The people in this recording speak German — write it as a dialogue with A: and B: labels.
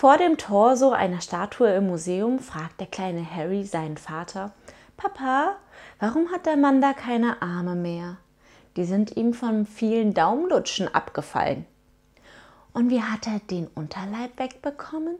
A: Vor dem Torso einer Statue im Museum fragt der kleine Harry seinen Vater, Papa, warum hat der Mann da keine Arme mehr? Die sind ihm von vielen Daumenlutschen abgefallen. Und wie hat er den Unterleib wegbekommen?